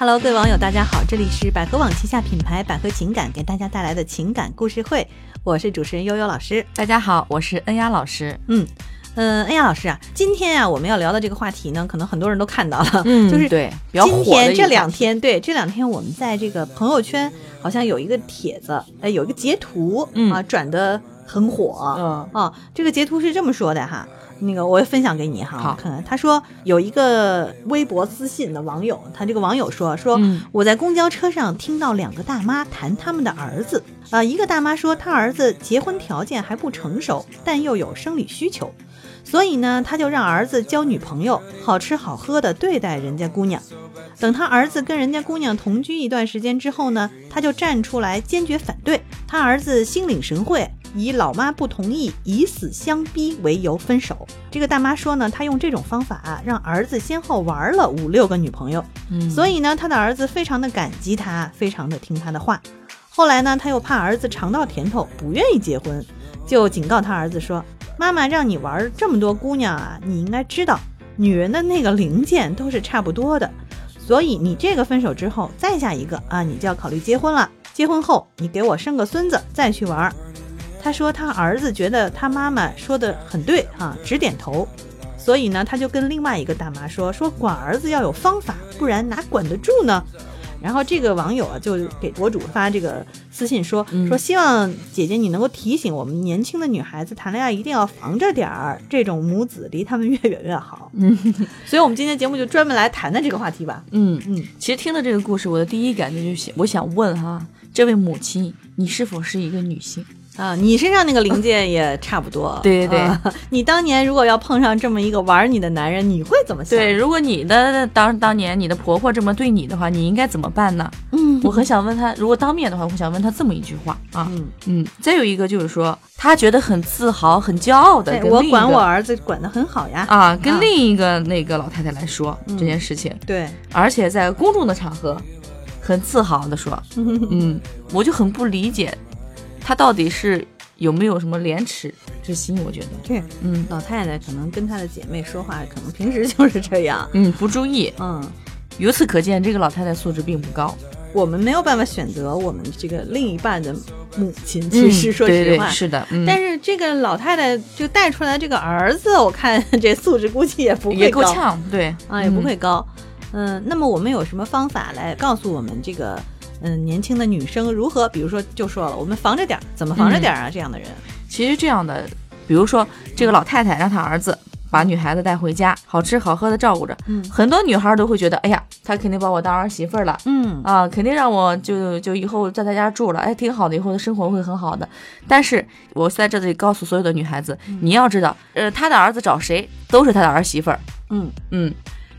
Hello，各位网友，大家好，这里是百合网旗下品牌百合情感给大家带来的情感故事会，我是主持人悠悠老师。大家好，我是恩雅老师。嗯，嗯，恩雅老师啊，今天啊我们要聊的这个话题呢，可能很多人都看到了，嗯就是对今天这两天，对这两天我们在这个朋友圈好像有一个帖子，哎，有一个截图、嗯啊，转的很火。嗯啊，这个截图是这么说的哈，那个我分享给你哈，好看看。他说有一个微博私信的网友，他这个网友说说、嗯我在公交车上听到两个大妈谈他们的儿子，啊、一个大妈说她儿子结婚条件还不成熟，但又有生理需求。所以呢，他就让儿子交女朋友，好吃好喝的对待人家姑娘。等他儿子跟人家姑娘同居一段时间之后呢，他就站出来坚决反对。他儿子心领神会，以老妈不同意、以死相逼为由分手。这个大妈说呢，她用这种方法啊，让儿子先后玩了五六个女朋友。嗯，所以呢，她的儿子非常的感激她，非常的听她的话。后来呢，她又怕儿子尝到甜头，不愿意结婚，就警告她儿子说：“妈妈让你玩这么多姑娘啊，你应该知道，女人的那个零件都是差不多的。所以你这个分手之后，再下一个啊，你就要考虑结婚了。结婚后，你给我生个孙子再去玩。”他说他儿子觉得他妈妈说的很对哈、直点头。所以呢，他就跟另外一个大妈说：“说管儿子要有方法，不然哪管得住呢？”然后这个网友啊，就给博主发这个私信说：“嗯说希望姐姐你能够提醒我们年轻的女孩子谈恋爱一定要防着点儿，这种母子离他们越远越好。”嗯所以我们今天节目就专门来谈谈这个话题吧。嗯嗯，其实听了这个故事，我的第一感觉就是，我想问哈，这位母亲，你是否是一个女性？啊，你身上那个零件也差不多。对对对啊你当年如果要碰上这么一个玩你的男人，你会怎么想？对，，如果你的当当年你的婆婆这么对你的话，你应该怎么办呢？嗯我很想问他，如果当面的话，我想问他这么一句话啊，嗯，嗯，再有一个就是说，他觉得很自豪、很骄傲的对，我管我儿子管得很好呀。啊，跟啊另一个那个老太太来说嗯这件事情，对，而且在公众的场合，很自豪的说，嗯，我就很不理解，他到底是有没有什么廉耻之心？我觉得，对，嗯老太太可能跟她的姐妹说话，可能平时就是这样。嗯，不注意，嗯，由此可见，这个老太太素质并不高。我们没有办法选择我们这个另一半的母亲，其实说实话。对是的，嗯，但是这个老太太就带出来这个儿子，我看这素质估计也不也会高够呛，对啊，也不嗯会高。嗯，那么我们有什么方法来告诉我们这个嗯年轻的女生如何？比如说就说了，我们防着点儿，怎么防着点儿啊？这样的人，其实这样的，比如说这个老太太让她儿子把女孩子带回家，好吃好喝的照顾着，嗯很多女孩都会觉得，哎呀，她肯定把我当儿媳妇儿了。嗯啊，肯定让我就就以后在他家住了，哎，挺好的，以后的生活会很好的。但是我在这里告诉所有的女孩子，你要知道，呃，他的儿子找谁都是他的儿媳妇儿，嗯嗯，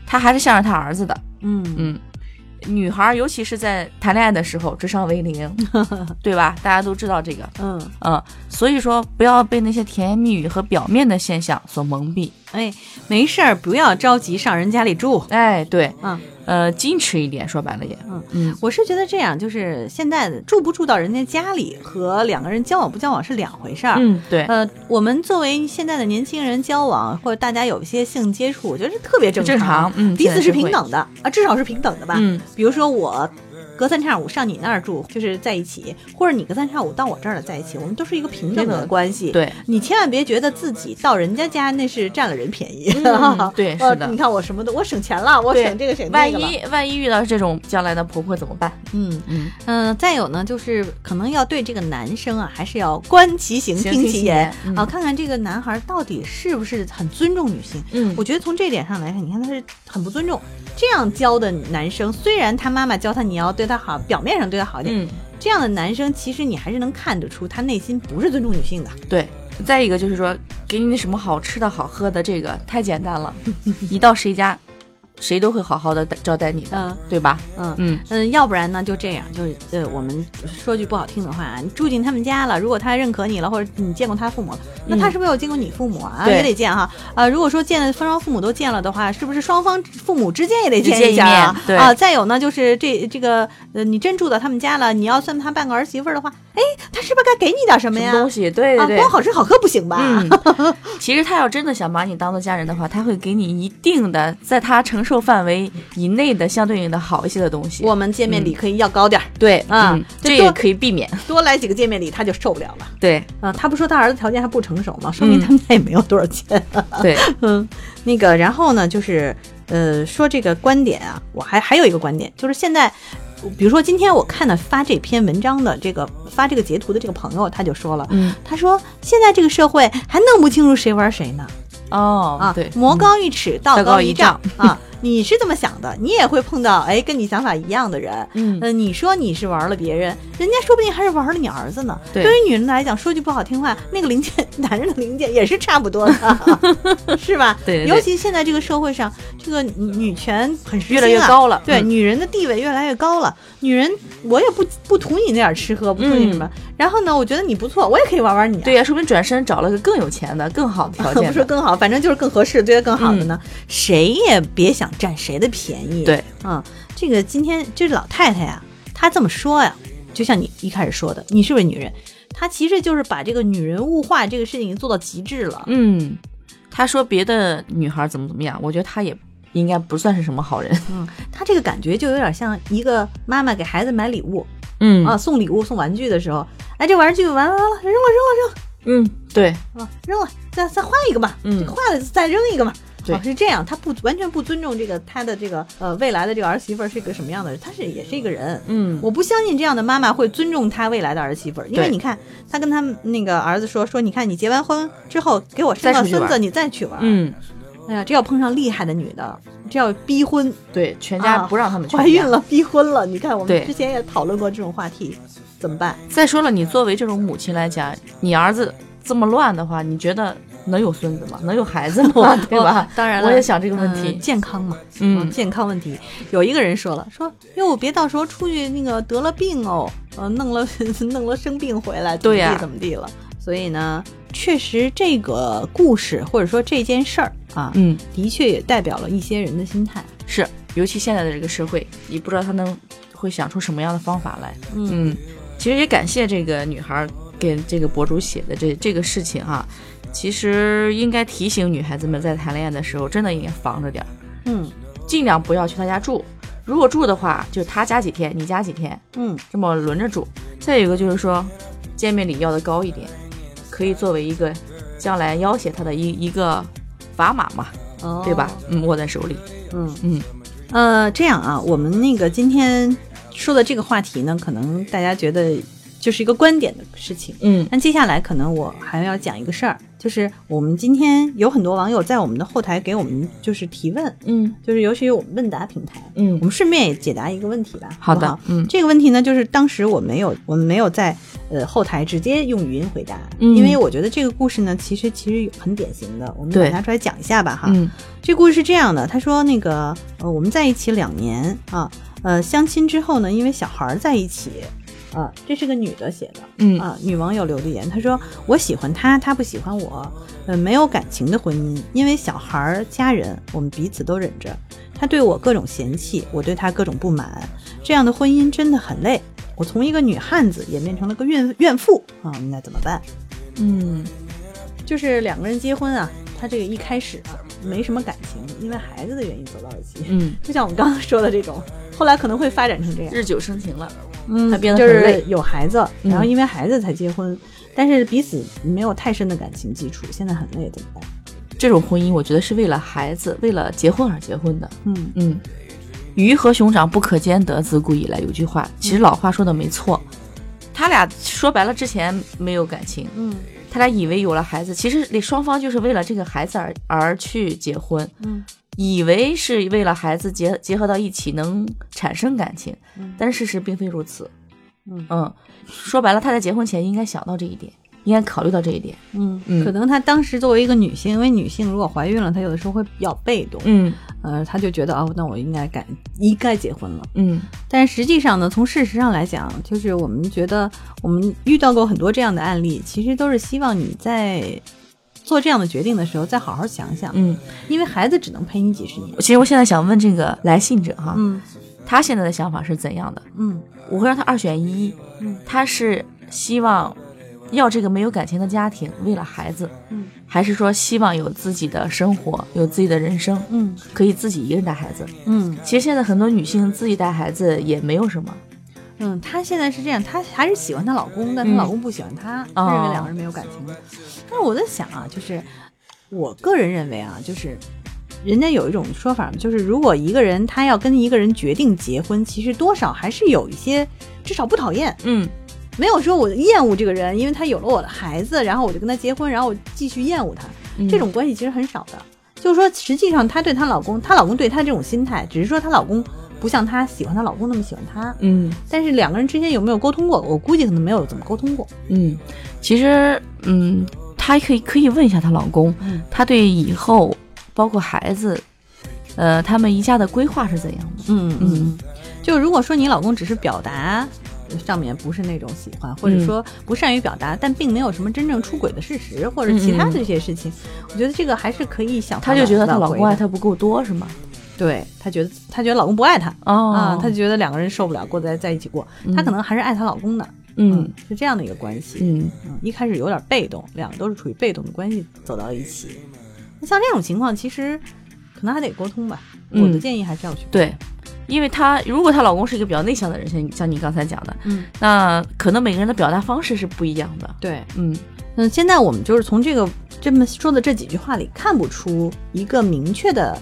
他还是向着他儿子的，嗯嗯。女孩尤其是在谈恋爱的时候，智商为零，对吧？大家都知道这个，嗯，嗯，所以说不要被那些甜言蜜语和表面的现象所蒙蔽。哎，没事儿，不要着急上人家里住。哎，对，嗯，呃，矜持一点，说白了也，嗯嗯。我是觉得这样，就是现在的住不住到人家家里和两个人交往不交往是两回事儿。嗯，对，呃，我们作为现在的年轻人交往，或者大家有一些性接触，我觉得是特别正正常，嗯，彼此是平等的啊，至少是平等的吧。嗯，比如说我隔三差五上你那儿住，就是在一起，或者你隔三差五到我这儿了在一起，我们都是一个平等的关系。，对，你千万别觉得自己到人家家那是占了人便宜。嗯对呃 是的你看我什么都我省钱了，我对省这个省万那个了。一万一遇到这种将来的婆婆怎么办？嗯嗯，嗯、再有呢，就是可能要对这个男生啊，还是要观其行，听其言言嗯啊，看看这个男孩到底是不是很尊重女性。嗯我觉得从这点上来看，你看他是很不尊重。这样教的男生，虽然他妈妈教他你要对他好，表面上对他好一点，嗯，这样的男生其实你还是能看得出他内心不是尊重女性的。对。再一个就是说，给你什么好吃的好喝的，这个太简单了。你到谁家，谁都会好好的招待你的，嗯对吧？嗯嗯，嗯，要不然呢就这样，就是呃，我们说句不好听的话，你住进他们家了，如果他认可你了，或者你见过他父母了，那他嗯是不是有见过你父母啊？也得见哈。呃，如果说见了双方父母都见了的话，是不是双方父母之间也得见见一下啊面？对啊，再有呢，就是这这个呃，你真住到他们家了，你要算他半个儿媳妇儿的话，哎他是不是该给你点什么呀？什么东西？对对啊，对，光好吃好喝不行吧？嗯，其实他要真的想把你当做家人的话，他会给你一定的在他承受范围以内的相对应的好一些的东西。我们见面礼可以要高点儿，对啊嗯这多这也可以避免。多来几个见面礼他就受不了了。对啊，他不说他儿子条件还不成熟吗？说明他们家也没有多少钱。对，嗯，那个，然后呢，就是呃，说这个观点啊，我还还有一个观点，就是现在，比如说今天我看到发这篇文章的这个发这个截图的这个朋友，他就说了，嗯，他说现在这个社会还弄不清楚谁玩谁呢哦啊，哦对，魔高一尺，道道高一一丈啊。你是这么想的，你也会碰到哎跟你想法一样的人。嗯呃，你说你是玩了别人，人家说不定还是玩了你儿子呢。对于女人来讲，说句不好听话，那个零件，男人的零件也是差不多的，是吧？对对对尤其现在这个社会上，这个女权很时越来越高了。对，嗯女人的地位越来越高了。女人，我也不不图你那点吃喝，不图你什么。然后呢，我觉得你不错，我也可以玩玩你、啊。对呀，说不定转身找了个更有钱的、更好的条 不件不。说更好，反正就是更合适，对他更好的呢。谁也别想占谁的便宜。对，嗯，这个今天这老太太呀，她这么说呀，就像你一开始说的，你是不是女人，她其实就是把这个女人物化这个事情做到极致了。嗯，她说别的女孩怎么怎么样，我觉得她也应该不算是什么好人。嗯，她这个感觉就有点像一个妈妈给孩子买礼物嗯啊，送礼物送玩具的时候，哎，这玩具完了完了，扔了扔了嗯，对，啊，扔了，再再换一个吧，嗯这坏了再扔一个嘛。对。哦，是这样，他不完全不尊重这个他的这个呃未来的这个儿媳妇儿是个什么样的人，他是也是一个人，嗯，我不相信这样的妈妈会尊重她未来的儿媳妇儿，因为你看，她跟他们那个儿子说说，你看你结完婚之后给我生个孙子，你再去玩。，嗯，哎呀，这要碰上厉害的女的，这要逼婚，对，全家啊不让他们去怀孕。了逼婚了，你看我们之前也讨论过这种话题，怎么办？再说了，你作为这种母亲来讲，你儿子这么乱的话，你觉得能有孙子吗？能有孩子吗？对吧？当然了，我也想这个问嗯题。健康嘛，嗯健康问题。有一个人说了，说哟，别到时候出去那个得了病哦，呃，弄了 弄了生病回来，怎么对呀地怎么地了。所以呢，确实这个故事或者说这件事儿啊，嗯，的确也代表了一些人的心态。是，尤其现在的这个社会，你不知道他能会想出什么样的方法来。嗯嗯，其实也感谢这个女孩给这个博主写的这这个事情哈、其实应该提醒女孩子们在谈恋爱的时候，真的应该防着点儿，嗯尽量不要去他家住。如果住的话，就他家几天，你家几天，嗯这么轮着住。再有一个就是说，见面礼要的高一点，可以作为一个将来要挟他的一一个砝码嘛，哦对吧？嗯，握在手里。嗯嗯呃，这样啊，我们那个今天说的这个话题呢，可能大家觉得就是一个观点的事情。嗯那接下来可能我还要讲一个事儿，就是我们今天有很多网友在我们的后台给我们就是提问，嗯就是尤其是我们问答平台，嗯我们顺便也解答一个问题吧。好的？嗯这个问题呢，就是当时我没有，我们没有在呃后台直接用语音回答，嗯因为我觉得这个故事呢，其实其实很典型的，我们把它拿出来讲一下吧哈。嗯这故事是这样的，他说那个呃我们在一起两年啊，呃相亲之后呢，因为小孩儿在一起。啊，这是个女的写的，嗯啊，女网友留的言，她说我喜欢他，他不喜欢我，呃，没有感情的婚姻，因为小孩儿、家人，我们彼此都忍着。他对我各种嫌弃，我对他各种不满，这样的婚姻真的很累。我从一个女汉子演变成了个怨怨妇啊，应该怎么办？嗯就是两个人结婚啊，他这个一开始啊没什么感情，因为孩子的原因走到一起，嗯，就像我们刚刚说的这种，后来可能会发展成这样。日久生情了。嗯他变得就是有孩子，嗯然后因为孩子才结婚，但是彼此没有太深的感情基础，现在很累，怎么办？这种婚姻，我觉得是为了孩子、为了结婚而结婚的。嗯嗯，鱼和熊掌不可兼得，自古以来有句话，其实老话说的没错。他俩说白了之前没有感情，嗯他俩以为有了孩子，其实双方就是为了这个孩子而而去结婚，嗯以为是为了孩子结结合到一起能产生感情，嗯但是事实并非如此。嗯嗯，说白了，他在结婚前应该想到这一点，应该考虑到这一点。嗯嗯可能她当时作为一个女性，因为女性如果怀孕了，她有的时候会比较被动，嗯呃，她就觉得哦，那我应该该应该结婚了。嗯但实际上呢，从事实上来讲，就是我们觉得我们遇到过很多这样的案例，其实都是希望你在做这样的决定的时候再好好想想，嗯。因为孩子只能陪你几十年。其实我现在想问这个来信者哈，嗯他现在的想法是怎样的？嗯我会让他二选一，嗯他是希望要这个没有感情的家庭，为了孩子，嗯还是说希望有自己的生活，有自己的人生，嗯可以自己一个人带孩子？嗯其实现在很多女性自己带孩子也没有什么，嗯，她现在是这样，她还是喜欢她老公，但她嗯老公不喜欢她，认为两个人没有感情的。但是我在想啊，就是我个人认为啊，就是人家有一种说法，就是如果一个人他要跟一个人决定结婚，其实多少还是有一些，至少不讨厌，嗯没有说我厌恶这个人，因为他有了我的孩子，然后我就跟他结婚，然后我继续厌恶他，嗯这种关系其实很少的。就是说，实际上她对她老公，她老公对她这种心态，只是说她老公不像她喜欢她老公那么喜欢她，嗯但是两个人之间有没有沟通过？我估计可能没有怎么沟通过。嗯，其实嗯，她可以可以问一下她老公，嗯她对以后包括孩子，呃，他们一家的规划是怎样的？嗯嗯，就如果说你老公只是表达上面不是那种喜欢，或者嗯说不善于表达，但并没有什么真正出轨的事实，或者其他的一些事情，我觉得这个还是可以想她就觉得她老公爱，她不够多是吗？对她觉得她觉得老公不爱她。哦啊，她觉得两个人受不了过在在一起过，她可能还是爱她老公的，嗯是这样的一个关系。嗯嗯，一开始有点被动，两个都是处于被动的关系走到一起。那像这种情况，其实可能还得沟通吧。嗯我的建议还是要去。对，因为她如果她老公是一个比较内向的人，像像你刚才讲的，嗯，那可能每个人的表达方式是不一样的。对。嗯嗯，现在我们就是从这个这么说的这几句话里看不出一个明确的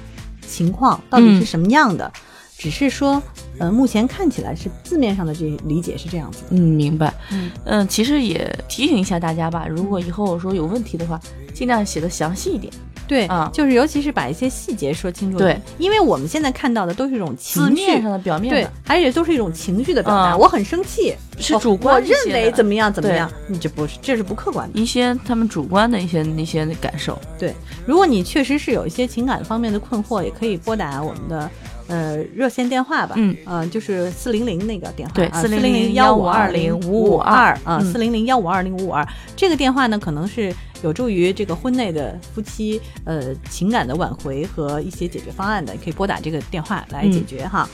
情况到底是什么样的，只是说，呃，目前看起来是字面上的这理解是这样子的。嗯，明白。嗯嗯，其实也提醒一下大家吧，如果以后说有问题的话，尽量写的详细一点。对啊就是尤其是把一些细节说清楚。对，因为我们现在看到的都是一种情绪字面上的、表面对的，，而且都是一种情绪的表达。嗯我很生气，我是主观我认为怎么样怎么样，你这不是这是不客观的。一些他们主观的一些那些感受。对，如果你确实是有一些情感方面的困惑，也可以拨打我们的呃热线电话吧，嗯呃，就是四零零那个电话，对四零零幺五二零五五二啊，四零零幺五二零五五二这个电话呢，可能是有助于这个婚内的夫妻呃情感的挽回和一些解决方案的，可以拨打这个电话来解决哈。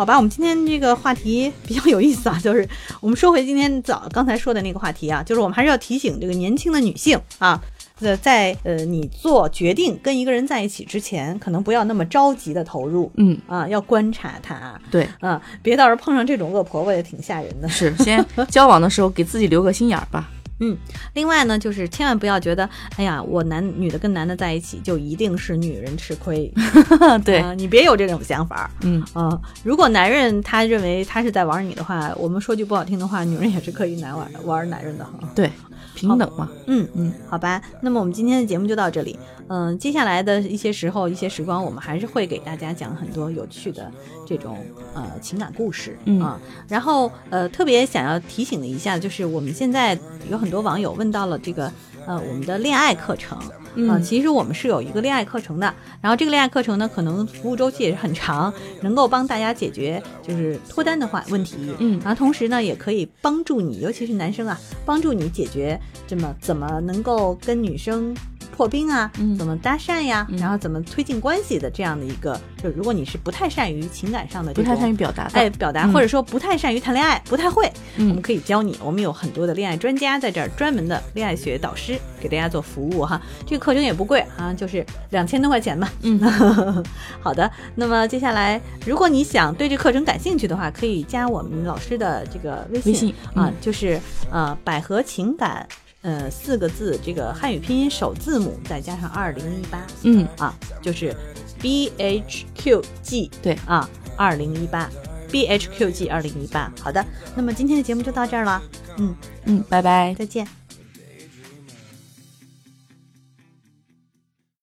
好吧，我们今天这个话题比较有意思啊，就是我们说回今天早刚才说的那个话题啊，就是我们还是要提醒这个年轻的女性啊，呃，在呃你做决定跟一个人在一起之前，可能不要那么着急的投入嗯，啊，要观察他对，啊，别到时候碰上这种恶婆婆也挺吓人的。是先交往的时候给自己留个心眼儿吧。嗯，另外呢，就是千万不要觉得，哎呀，我男女的跟男的在一起就一定是女人吃亏，对，啊你别有这种想法。嗯，啊、如果男人他认为他是在玩你的话，我们说句不好听的话，女人也是可以男玩玩男人的哈。对，平等嘛。嗯嗯，好吧，那么我们今天的节目就到这里。嗯，接下来的一些时候、一些时光，我们还是会给大家讲很多有趣的这种呃情感故事、嗯啊。然后呃，特别想要提醒的一下，就是我们现在有很多网友问到了这个呃我们的恋爱课程。啊、嗯其实我们是有一个恋爱课程的，然后这个恋爱课程呢，可能服务周期也是很长，能够帮大家解决就是脱单的话问题，嗯。然后同时呢，也可以帮助你，尤其是男生啊，帮助你解决这么怎么能够跟女生破冰啊，嗯怎么搭讪呀，嗯然后怎么推进关系的这样的一个，就如果你是不太善于情感上的这种，不太善于表达的。哎表达，嗯或者说不太善于谈恋爱，不太会，我们嗯，可以教你，我们有很多的恋爱专家在这儿，专门的恋爱学导师给大家做服务哈。这个课程也不贵啊，就是两千多块钱吧。嗯，好的。那么接下来，如果你想对这课程感兴趣的话，可以加我们老师的这个微信微信啊，嗯就是呃百合情感。呃，四个字，这个汉语拼音首字母再加上二零一八嗯，啊，就是 B H Q G 对啊，二零一八 B H Q G 二零一八。好的，那么今天的节目就到这儿了，嗯，嗯，拜拜。再见。